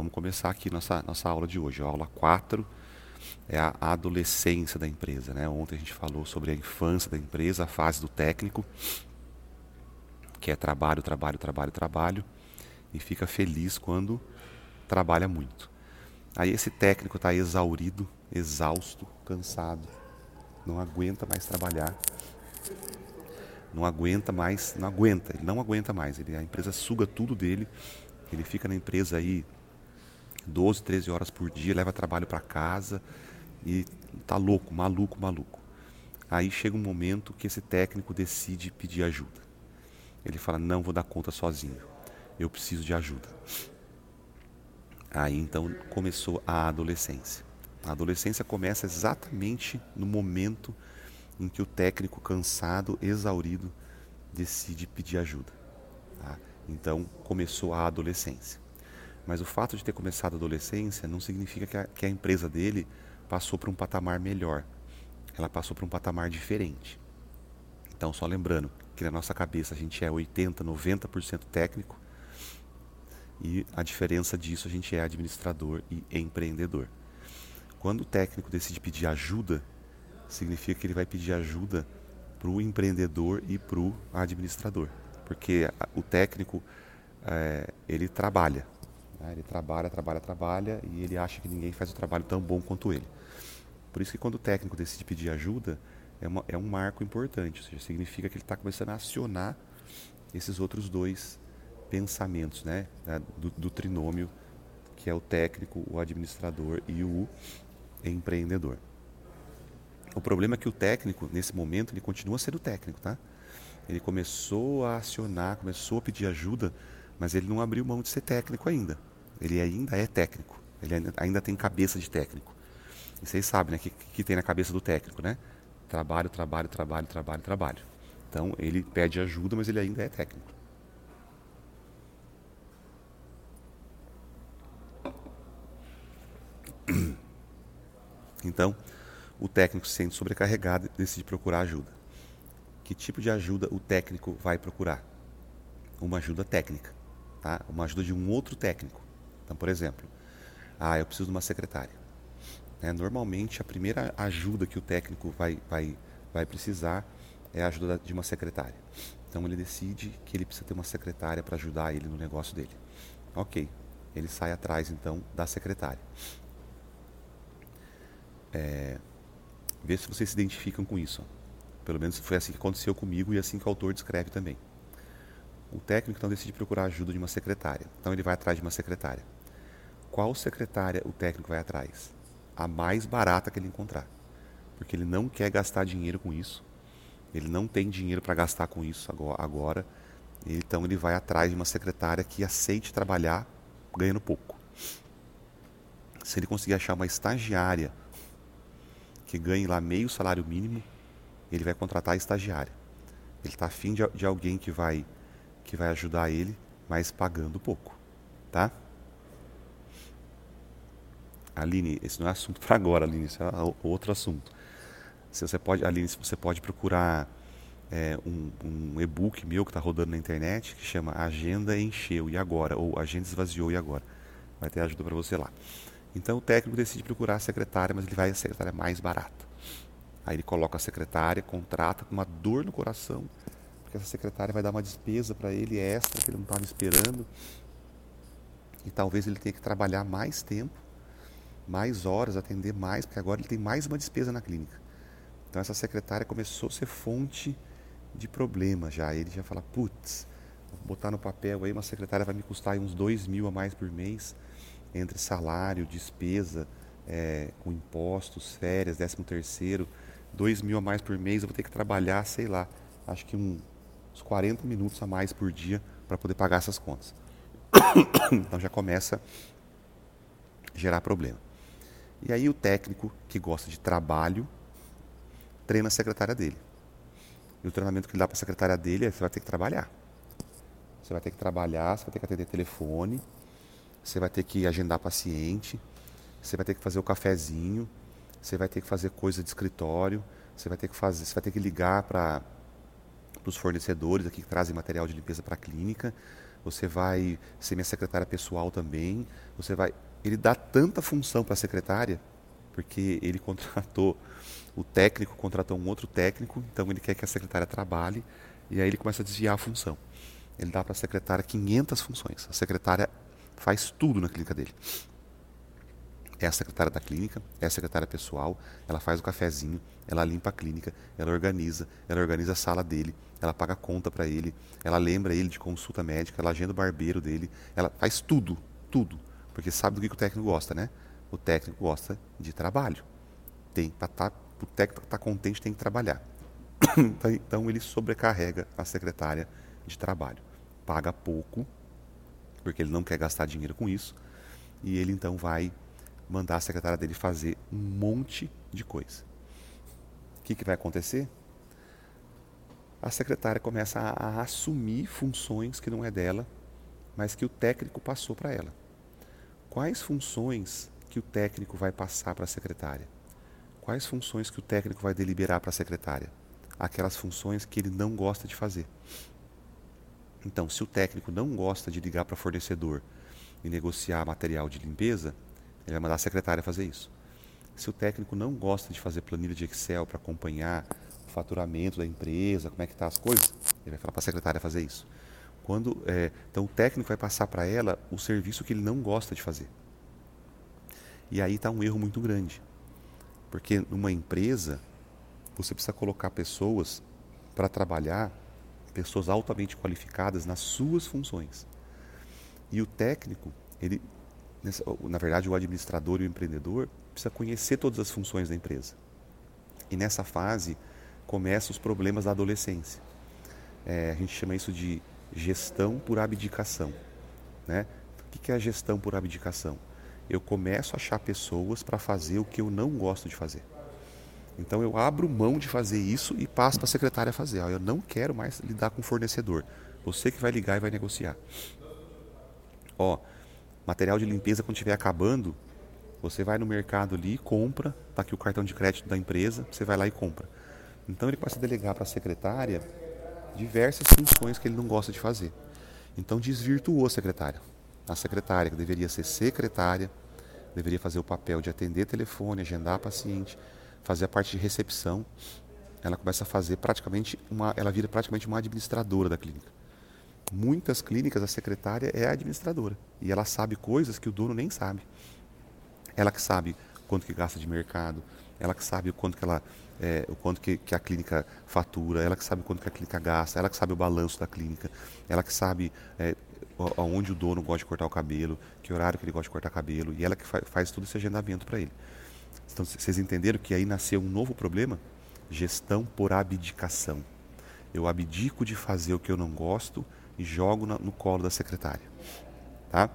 vamos começar aqui nossa, nossa aula de hoje. A aula 4 é a adolescência da empresa. Né? Ontem a gente falou sobre a infância da empresa, a fase do técnico, que é trabalho, trabalho, trabalho, trabalho, e fica feliz quando trabalha muito. Aí esse técnico está exaurido, exausto, cansado, não aguenta mais trabalhar, não aguenta mais, não aguenta, ele não aguenta mais, ele, a empresa suga tudo dele, ele fica na empresa aí 12, 13 horas por dia, leva trabalho para casa e tá louco, maluco, maluco. Aí chega um momento que esse técnico decide pedir ajuda. Ele fala: "Não vou dar conta sozinho. Eu preciso de ajuda". Aí então começou a adolescência. A adolescência começa exatamente no momento em que o técnico cansado, exaurido, decide pedir ajuda. Tá? Então começou a adolescência. Mas o fato de ter começado a adolescência não significa que a, que a empresa dele passou para um patamar melhor. Ela passou para um patamar diferente. Então, só lembrando que na nossa cabeça a gente é 80, 90% técnico e a diferença disso a gente é administrador e empreendedor. Quando o técnico decide pedir ajuda, significa que ele vai pedir ajuda para o empreendedor e para o administrador, porque o técnico é, ele trabalha? Ele trabalha, trabalha, trabalha e ele acha que ninguém faz o trabalho tão bom quanto ele. Por isso que quando o técnico decide pedir ajuda, é, uma, é um marco importante, ou seja, significa que ele está começando a acionar esses outros dois pensamentos né? do, do trinômio, que é o técnico, o administrador e o empreendedor. O problema é que o técnico, nesse momento, ele continua sendo técnico, tá? Ele começou a acionar, começou a pedir ajuda, mas ele não abriu mão de ser técnico ainda. Ele ainda é técnico. Ele ainda, tem cabeça de técnico. E vocês sabem, né? O que, que tem na cabeça do técnico, né? Trabalho, trabalho, trabalho, trabalho, trabalho. Então ele pede ajuda, mas ele ainda é técnico. Então, o técnico se sente sobrecarregado e decide procurar ajuda. Que tipo de ajuda o técnico vai procurar? Uma ajuda técnica, tá? Uma ajuda de um outro técnico. Então, por exemplo, ah, eu preciso de uma secretária. Né? Normalmente, a primeira ajuda que o técnico vai, vai, vai precisar é a ajuda de uma secretária. Então, ele decide que ele precisa ter uma secretária para ajudar ele no negócio dele. Ok, ele sai atrás então da secretária. É, vê se vocês se identificam com isso. Pelo menos foi assim que aconteceu comigo e assim que o autor descreve também. O técnico então decide procurar ajuda de uma secretária. Então ele vai atrás de uma secretária. Qual secretária o técnico vai atrás? A mais barata que ele encontrar. Porque ele não quer gastar dinheiro com isso. Ele não tem dinheiro para gastar com isso agora. Então ele vai atrás de uma secretária que aceite trabalhar ganhando pouco. Se ele conseguir achar uma estagiária que ganhe lá meio salário mínimo, ele vai contratar a estagiária. Ele está afim de, de alguém que vai que vai ajudar ele, mas pagando pouco, tá? Aline, esse não é assunto para agora, Aline, isso é outro assunto. Se você pode, Aline, você pode procurar é, um, um e-book meu que está rodando na internet que chama Agenda Encheu e Agora, ou Agenda Esvaziou e Agora. Vai ter ajuda para você lá. Então o técnico decide procurar a secretária, mas ele vai a secretária mais barata. Aí ele coloca a secretária, contrata com uma dor no coração, porque essa secretária vai dar uma despesa para ele extra que ele não estava esperando. E talvez ele tenha que trabalhar mais tempo, mais horas, atender mais, porque agora ele tem mais uma despesa na clínica. Então essa secretária começou a ser fonte de problema já. Ele já fala, putz, vou botar no papel aí, uma secretária vai me custar uns dois mil a mais por mês, entre salário, despesa, é, com impostos, férias, décimo terceiro, dois mil a mais por mês, eu vou ter que trabalhar, sei lá, acho que um, uns 40 minutos a mais por dia para poder pagar essas contas. então já começa a gerar problema. E aí o técnico que gosta de trabalho treina a secretária dele. E o treinamento que ele dá para a secretária dele é você vai ter que trabalhar. Você vai ter que trabalhar, você vai ter que atender telefone, você vai ter que agendar paciente, você vai ter que fazer o cafezinho, você vai ter que fazer coisa de escritório, você vai ter que fazer, você vai ter que ligar para os fornecedores aqui que trazem material de limpeza para a clínica, você vai ser minha secretária pessoal também, você vai. Ele dá tanta função para a secretária, porque ele contratou o técnico, contratou um outro técnico, então ele quer que a secretária trabalhe, e aí ele começa a desviar a função. Ele dá para a secretária 500 funções. A secretária faz tudo na clínica dele. É a secretária da clínica, é a secretária pessoal, ela faz o cafezinho, ela limpa a clínica, ela organiza, ela organiza a sala dele, ela paga conta para ele, ela lembra ele de consulta médica, ela agenda o barbeiro dele, ela faz tudo, tudo. Porque sabe do que o técnico gosta, né? O técnico gosta de trabalho. Tem para tá, o técnico estar tá contente tem que trabalhar. então ele sobrecarrega a secretária de trabalho. Paga pouco, porque ele não quer gastar dinheiro com isso, e ele então vai mandar a secretária dele fazer um monte de coisa. O que, que vai acontecer? A secretária começa a, a assumir funções que não é dela, mas que o técnico passou para ela. Quais funções que o técnico vai passar para a secretária? Quais funções que o técnico vai deliberar para a secretária? Aquelas funções que ele não gosta de fazer. Então, se o técnico não gosta de ligar para fornecedor e negociar material de limpeza, ele vai mandar a secretária fazer isso. Se o técnico não gosta de fazer planilha de Excel para acompanhar o faturamento da empresa, como é que está as coisas, ele vai falar para a secretária fazer isso. Quando, é, então o técnico vai passar para ela o serviço que ele não gosta de fazer. E aí está um erro muito grande. Porque numa empresa, você precisa colocar pessoas para trabalhar, pessoas altamente qualificadas nas suas funções. E o técnico, ele, na verdade, o administrador e o empreendedor precisa conhecer todas as funções da empresa. E nessa fase começam os problemas da adolescência. É, a gente chama isso de gestão por abdicação. Né? O que é a gestão por abdicação? Eu começo a achar pessoas para fazer o que eu não gosto de fazer. Então eu abro mão de fazer isso e passo para a secretária fazer. Eu não quero mais lidar com fornecedor. Você que vai ligar e vai negociar. Ó, material de limpeza quando estiver acabando, você vai no mercado ali, compra, tá aqui o cartão de crédito da empresa, você vai lá e compra. Então ele passa a delegar para a secretária diversas funções que ele não gosta de fazer. Então desvirtuou a secretária. A secretária, que deveria ser secretária, deveria fazer o papel de atender telefone, agendar paciente, fazer a parte de recepção. Ela começa a fazer praticamente uma, ela vira praticamente uma administradora da clínica. Muitas clínicas a secretária é a administradora e ela sabe coisas que o dono nem sabe. Ela que sabe quanto que gasta de mercado, ela que sabe o quanto que ela é, o quanto que, que, a clínica fatura, ela que sabe o quanto que a clínica gasta, ela que sabe o balanço da clínica, ela que sabe é, aonde o dono gosta de cortar o cabelo, que horário que ele gosta de cortar cabelo, e ela que fa faz todo esse agendamento para ele. Então vocês entenderam que aí nasceu um novo problema? Gestão por abdicação. Eu abdico de fazer o que eu não gosto e jogo na, no colo da secretária. Tá?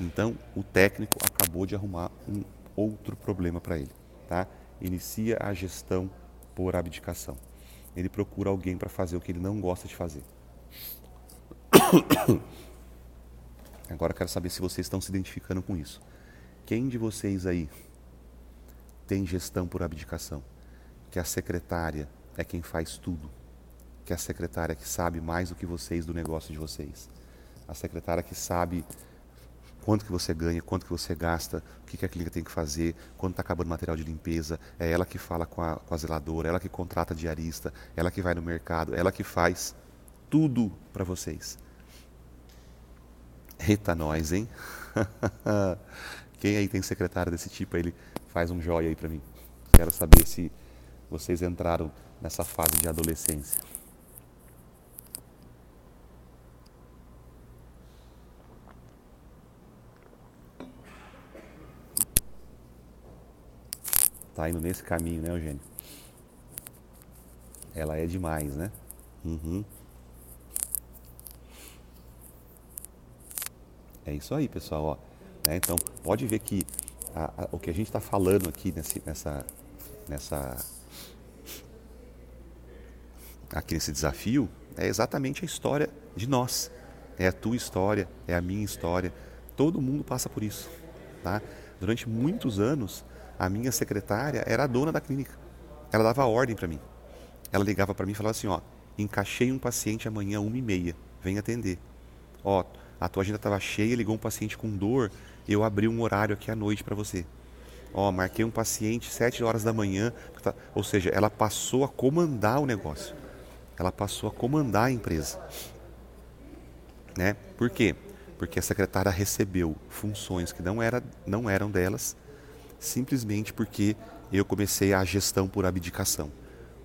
Então o técnico acabou de arrumar um outro problema para ele. Tá? inicia a gestão por abdicação. Ele procura alguém para fazer o que ele não gosta de fazer. Agora quero saber se vocês estão se identificando com isso. Quem de vocês aí tem gestão por abdicação? Que a secretária é quem faz tudo. Que a secretária que sabe mais do que vocês do negócio de vocês. A secretária que sabe quanto que você ganha, quanto que você gasta, o que, que a clínica tem que fazer, quando está acabando o material de limpeza, é ela que fala com a, com a zeladora, ela que contrata diarista, ela que vai no mercado, ela que faz tudo para vocês. Eita nós, hein? Quem aí tem secretário desse tipo, ele faz um joia aí para mim. Quero saber se vocês entraram nessa fase de adolescência. Tá indo nesse caminho, né, Eugênio? Ela é demais, né? Uhum. É isso aí, pessoal. Ó. É, então, pode ver que a, a, o que a gente está falando aqui nesse, nessa, nessa, aqui nesse desafio é exatamente a história de nós. É a tua história, é a minha história. Todo mundo passa por isso. Tá? Durante muitos anos, a minha secretária era a dona da clínica. Ela dava ordem para mim. Ela ligava para mim e falava assim, ó, encaixei um paciente amanhã uma e meia, vem atender. Ó, a tua agenda estava cheia, ligou um paciente com dor, eu abri um horário aqui à noite para você. Ó, marquei um paciente 7 horas da manhã, tá... ou seja, ela passou a comandar o negócio. Ela passou a comandar a empresa. Né? Por quê? Porque a secretária recebeu funções que não, era, não eram delas, simplesmente porque eu comecei a gestão por abdicação.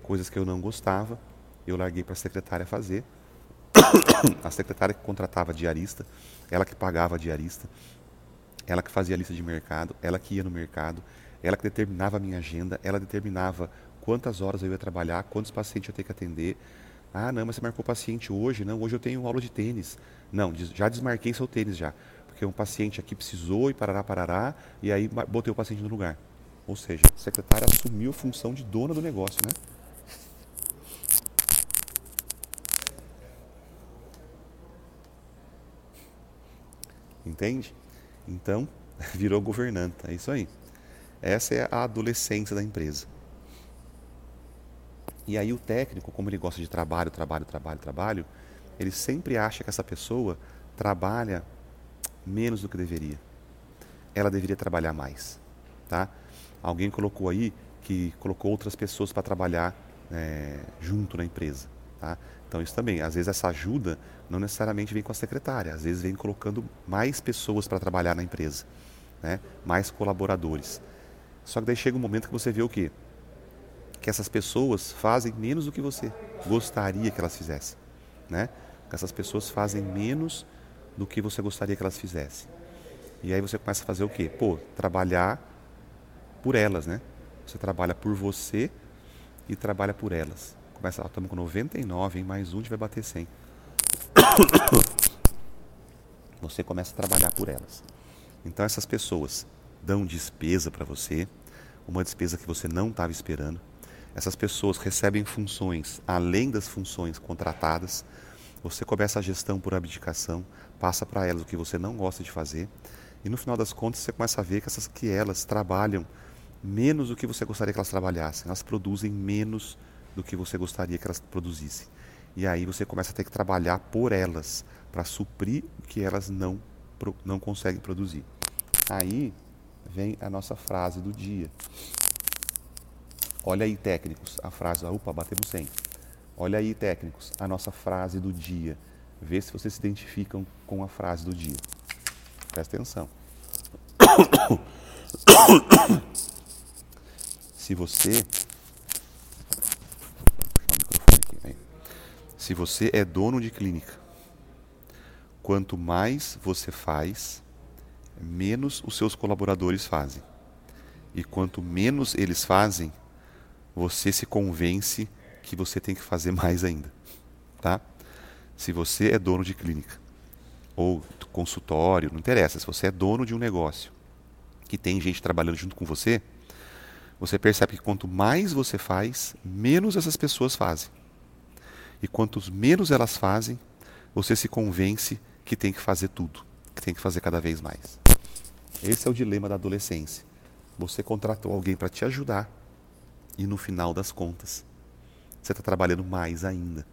Coisas que eu não gostava, eu larguei para a secretária fazer. a secretária que contratava diarista, ela que pagava diarista, ela que fazia a lista de mercado, ela que ia no mercado, ela que determinava a minha agenda, ela determinava quantas horas eu ia trabalhar, quantos pacientes eu ia ter que atender. Ah, não, mas você marcou paciente hoje? Não, hoje eu tenho aula de tênis. Não, já desmarquei seu tênis já. Porque um paciente aqui precisou e parará, parará, e aí botei o paciente no lugar. Ou seja, a secretária assumiu a função de dona do negócio, né? Entende? Então, virou governanta, é isso aí. Essa é a adolescência da empresa. E aí o técnico, como ele gosta de trabalho, trabalho, trabalho, trabalho, ele sempre acha que essa pessoa trabalha menos do que deveria. Ela deveria trabalhar mais, tá? Alguém colocou aí que colocou outras pessoas para trabalhar é, junto na empresa, tá? Então isso também, às vezes essa ajuda não necessariamente vem com a secretária, às vezes vem colocando mais pessoas para trabalhar na empresa, né? Mais colaboradores. Só que daí chega um momento que você vê o quê? Que essas pessoas fazem menos do que você gostaria que elas fizessem, né? Que essas pessoas fazem menos do que você gostaria que elas fizessem. E aí você começa a fazer o quê? Pô, trabalhar por elas, né? Você trabalha por você e trabalha por elas. Começa, ó, estamos com 99, hein? mais um, a gente vai bater 100. Você começa a trabalhar por elas. Então essas pessoas dão despesa para você, uma despesa que você não estava esperando. Essas pessoas recebem funções além das funções contratadas. Você começa a gestão por abdicação, passa para elas o que você não gosta de fazer. E no final das contas você começa a ver que, essas, que elas trabalham menos do que você gostaria que elas trabalhassem. Elas produzem menos do que você gostaria que elas produzissem. E aí você começa a ter que trabalhar por elas para suprir o que elas não, não conseguem produzir. Aí vem a nossa frase do dia. Olha aí, técnicos, a frase, opa, batemos 100. Olha aí, técnicos, a nossa frase do dia. Vê se vocês se identificam com a frase do dia. Presta atenção. Se você Se você é dono de clínica, quanto mais você faz, menos os seus colaboradores fazem. E quanto menos eles fazem, você se convence que você tem que fazer mais ainda, tá? Se você é dono de clínica ou consultório, não interessa, se você é dono de um negócio que tem gente trabalhando junto com você, você percebe que quanto mais você faz, menos essas pessoas fazem. E quantos menos elas fazem, você se convence que tem que fazer tudo, que tem que fazer cada vez mais. Esse é o dilema da adolescência. Você contratou alguém para te ajudar e no final das contas você está trabalhando mais ainda.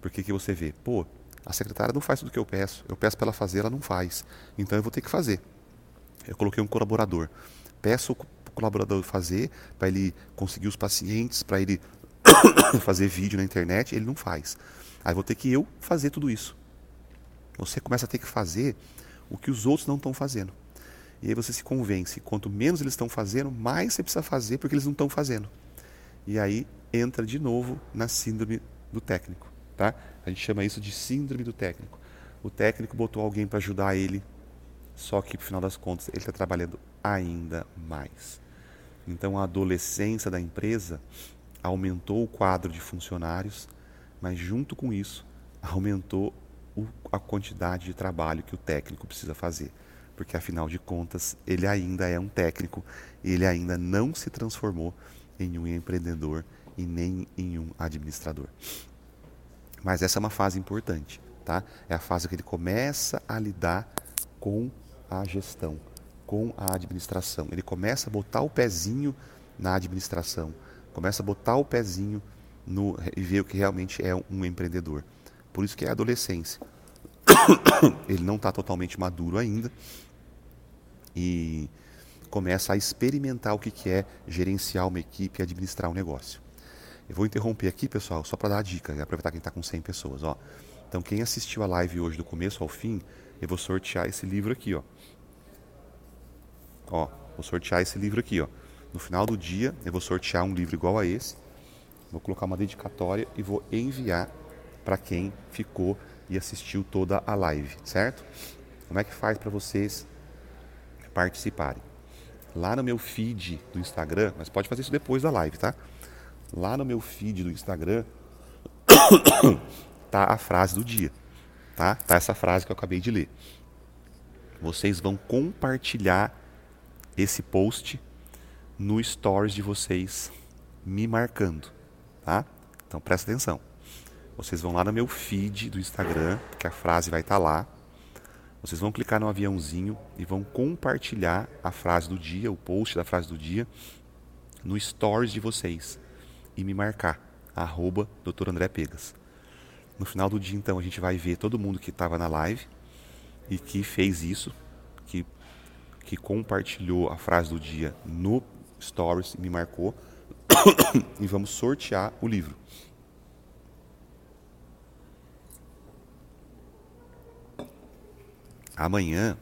Porque que você vê? Pô, a secretária não faz tudo o que eu peço. Eu peço para ela fazer, ela não faz. Então eu vou ter que fazer. Eu coloquei um colaborador. Peço o colaborador fazer para ele conseguir os pacientes, para ele fazer vídeo na internet, ele não faz. Aí vou ter que eu fazer tudo isso. Você começa a ter que fazer o que os outros não estão fazendo. E aí você se convence, quanto menos eles estão fazendo, mais você precisa fazer porque eles não estão fazendo. E aí entra de novo na síndrome do técnico, tá? A gente chama isso de síndrome do técnico. O técnico botou alguém para ajudar ele, só que no final das contas ele está trabalhando ainda mais. Então a adolescência da empresa aumentou o quadro de funcionários, mas junto com isso aumentou a quantidade de trabalho que o técnico precisa fazer, porque afinal de contas ele ainda é um técnico, ele ainda não se transformou em um empreendedor e nem em um administrador. Mas essa é uma fase importante, tá? É a fase que ele começa a lidar com a gestão, com a administração. Ele começa a botar o pezinho na administração, começa a botar o pezinho no, e ver o que realmente é um empreendedor. Por isso que é a adolescência. ele não está totalmente maduro ainda e começa a experimentar o que, é gerenciar uma equipe e administrar um negócio. Eu vou interromper aqui, pessoal, só para dar a dica, e aproveitar quem está com 100 pessoas. Ó. Então, quem assistiu a live hoje do começo ao fim, eu vou sortear esse livro aqui. Ó. Ó, vou sortear esse livro aqui. Ó. No final do dia, eu vou sortear um livro igual a esse. Vou colocar uma dedicatória e vou enviar para quem ficou e assistiu toda a live, certo? Como é que faz para vocês participarem? Lá no meu feed do Instagram, mas pode fazer isso depois da live, tá? Lá no meu feed do Instagram tá a frase do dia, tá? Tá essa frase que eu acabei de ler. Vocês vão compartilhar esse post no stories de vocês me marcando, tá? Então presta atenção. Vocês vão lá no meu feed do Instagram, que a frase vai estar tá lá. Vocês vão clicar no aviãozinho e vão compartilhar a frase do dia, o post da frase do dia, no stories de vocês e me marcar, arroba Dr. André Pegas. No final do dia, então, a gente vai ver todo mundo que estava na live e que fez isso, que, que compartilhou a frase do dia no Stories e me marcou. e vamos sortear o livro. Amanhã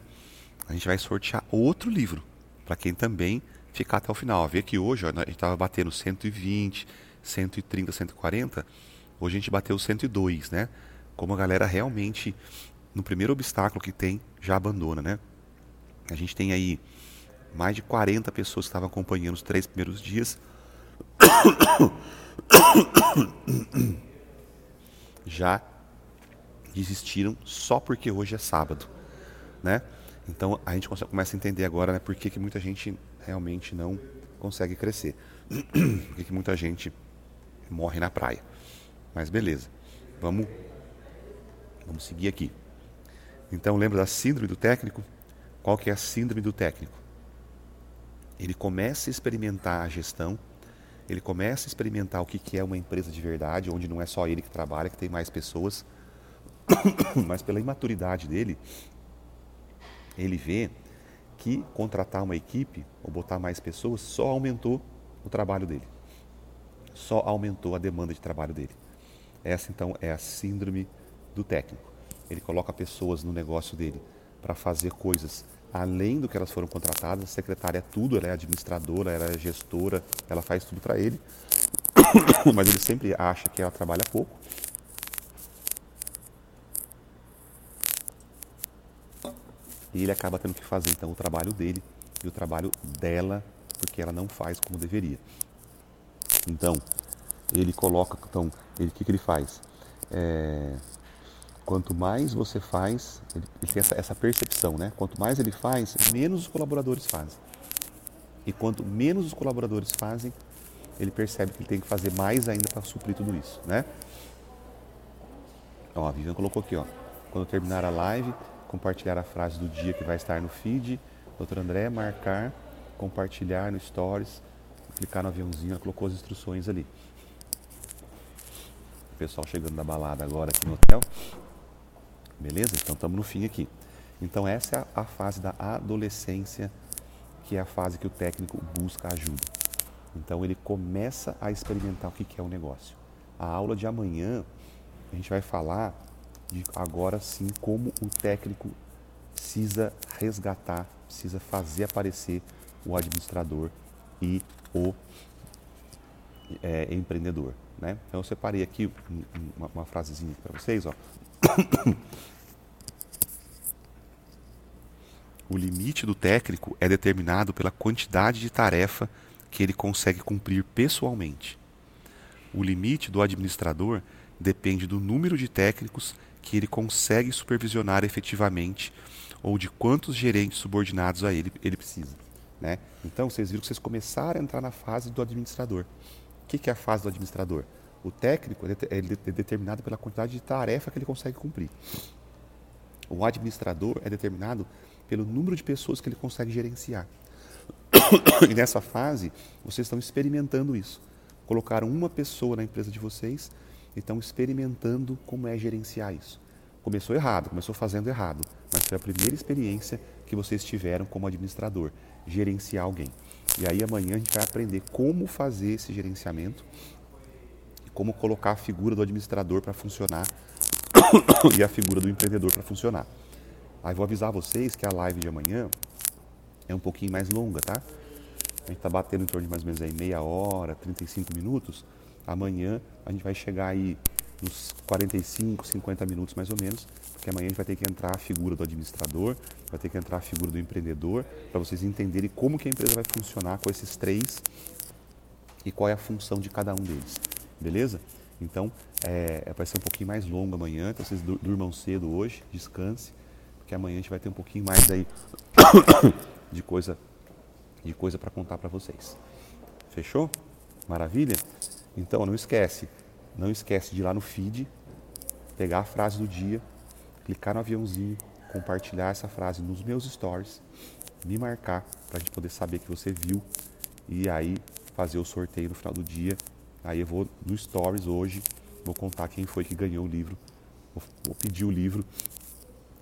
a gente vai sortear outro livro para quem também ficar até o final. Vê que hoje ó, a gente estava batendo 120, 130, 140, hoje a gente bateu 102, né? Como a galera realmente, no primeiro obstáculo que tem, já abandona, né? A gente tem aí mais de 40 pessoas que estavam acompanhando os três primeiros dias. Já desistiram só porque hoje é sábado, né? Então a gente começa a entender agora né, por que, que muita gente realmente não consegue crescer. por que, que muita gente morre na praia. Mas beleza, vamos, vamos seguir aqui. Então lembra da síndrome do técnico? Qual que é a síndrome do técnico? Ele começa a experimentar a gestão, ele começa a experimentar o que é uma empresa de verdade, onde não é só ele que trabalha, que tem mais pessoas, mas pela imaturidade dele, ele vê que contratar uma equipe ou botar mais pessoas só aumentou o trabalho dele só aumentou a demanda de trabalho dele. Essa então é a síndrome do técnico. Ele coloca pessoas no negócio dele para fazer coisas além do que elas foram contratadas. A secretária é tudo, ela é administradora, ela é gestora, ela faz tudo para ele. Mas ele sempre acha que ela trabalha pouco. E ele acaba tendo que fazer então o trabalho dele e o trabalho dela, porque ela não faz como deveria. Então, ele coloca, então, ele, o que, que ele faz? É, quanto mais você faz, ele, ele tem essa, essa, percepção, né? Quanto mais ele faz, menos os colaboradores fazem. E quanto menos os colaboradores fazem, ele percebe que ele tem que fazer mais ainda para suprir tudo isso, né? Ó, a Vivian colocou aqui, ó. Quando terminar a live, compartilhar a frase do dia que vai estar no feed. Doutor André, marcar, compartilhar no Stories clicar no aviãozinho, ela colocou as instruções ali. O pessoal chegando da balada agora aqui no hotel. Beleza? Então estamos no fim aqui. Então essa é a, fase da adolescência, que é a fase que o técnico busca ajuda. Então ele começa a experimentar o que é o negócio. A aula de amanhã a gente vai falar de agora sim como o técnico precisa resgatar, precisa fazer aparecer o administrador e o é, empreendedor. Né? Então eu separei aqui uma, uma frasezinha para vocês. Ó. O limite do técnico é determinado pela quantidade de tarefa que ele consegue cumprir pessoalmente. O limite do administrador depende do número de técnicos que ele consegue supervisionar efetivamente ou de quantos gerentes subordinados a ele ele precisa. Né? Então, vocês viram que vocês começaram a entrar na fase do administrador. O que é a fase do administrador? O técnico é, é determinado pela quantidade de tarefa que ele consegue cumprir. O administrador é determinado pelo número de pessoas que ele consegue gerenciar. E nessa fase, vocês estão experimentando isso. Colocaram uma pessoa na empresa de vocês e estão experimentando como é gerenciar isso. começou errado, começou fazendo errado, mas foi a primeira experiência que vocês tiveram como administrador, gerenciar alguém. E aí amanhã a gente vai aprender como fazer esse gerenciamento e como colocar a figura do administrador para funcionar e a figura do empreendedor para funcionar. Aí vou avisar vocês que a live de amanhã é um pouquinho mais longa, tá? A gente está batendo em torno de mais ou menos aí meia hora, 35 minutos. Amanhã a gente vai chegar aí nos 45, 50 minutos mais ou menos, porque amanhã a gente vai ter que entrar a figura do administrador, vai ter que entrar a figura do empreendedor, para vocês entenderem como que a empresa vai funcionar com esses três e qual é a função de cada um deles, beleza? Então, é, vai ser um pouquinho mais longo amanhã, então vocês durmam cedo hoje, descanse, porque amanhã a gente vai ter um pouquinho mais aí de coisa de coisa para contar para vocês. Fechou? Maravilha? Então, não esquece, não esquece de ir lá no feed, pegar a frase do dia, clicar no aviãozinho, compartilhar essa frase nos meus stories, me marcar para a gente poder saber que você viu e aí fazer o sorteio no final do dia. Aí eu vou no stories hoje, vou contar quem foi que ganhou o livro, vou pedir o livro.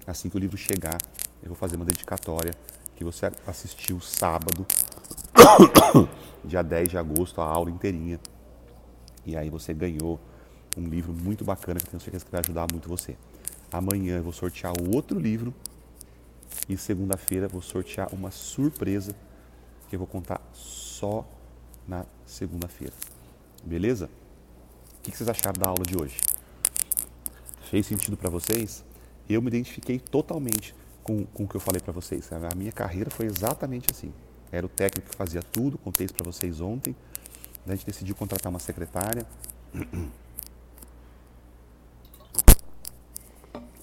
Assim que o livro chegar, eu vou fazer uma dedicatória que você assistiu sábado, dia 10 de agosto, a aula inteirinha e aí você ganhou um livro muito bacana que eu tenho certeza que vai ajudar muito você. Amanhã eu vou sortear outro livro e segunda-feira vou sortear uma surpresa que eu vou contar só na segunda-feira. Beleza? O que vocês acharam da aula de hoje? Fez sentido para vocês? Eu me identifiquei totalmente com, com o que eu falei para vocês. A minha carreira foi exatamente assim. Era o técnico que fazia tudo, contei isso para vocês ontem a gente decidiu contratar uma secretária.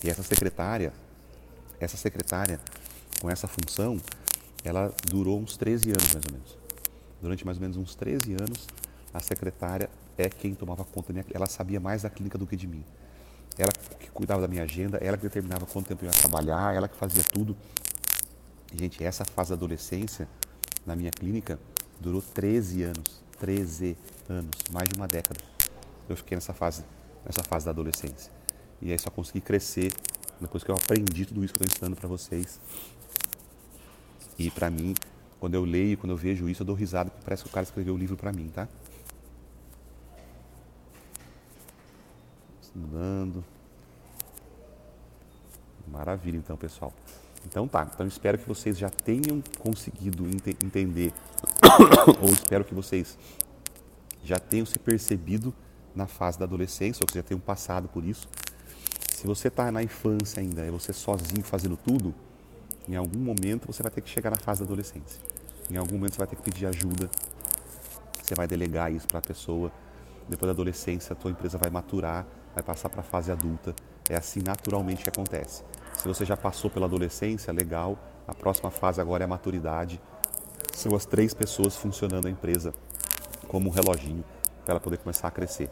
E essa secretária, essa secretária com essa função, ela durou uns 13 anos mais ou menos. Durante mais ou menos uns 13 anos, a secretária é quem tomava conta da minha Ela sabia mais da clínica do que de mim. Ela que cuidava da minha agenda, ela que determinava quanto tempo eu ia trabalhar, ela que fazia tudo. Gente, essa fase da adolescência na minha clínica durou 13 anos. 13 anos, mais de uma década. Eu fiquei nessa fase, nessa fase da adolescência. E aí só consegui crescer depois que eu aprendi tudo isso que eu estou ensinando para vocês. E para mim, quando eu leio, quando eu vejo isso, eu dou risada, porque parece que o cara escreveu o livro para mim, tá? Mudando. Maravilha, então, pessoal. Então tá, então espero que vocês já tenham conseguido ent entender, ou espero que vocês já tenham se percebido na fase da adolescência, ou que já tenham passado por isso. Se você está na infância ainda, é você sozinho fazendo tudo, em algum momento você vai ter que chegar na fase da adolescência. Em algum momento você vai ter que pedir ajuda, você vai delegar isso para a pessoa. Depois da adolescência, a tua empresa vai maturar, vai passar para a fase adulta. É assim naturalmente que acontece. Se você já passou pela adolescência, legal. A próxima fase agora é a maturidade. São as três pessoas funcionando a empresa como um reloginho para ela poder começar a crescer.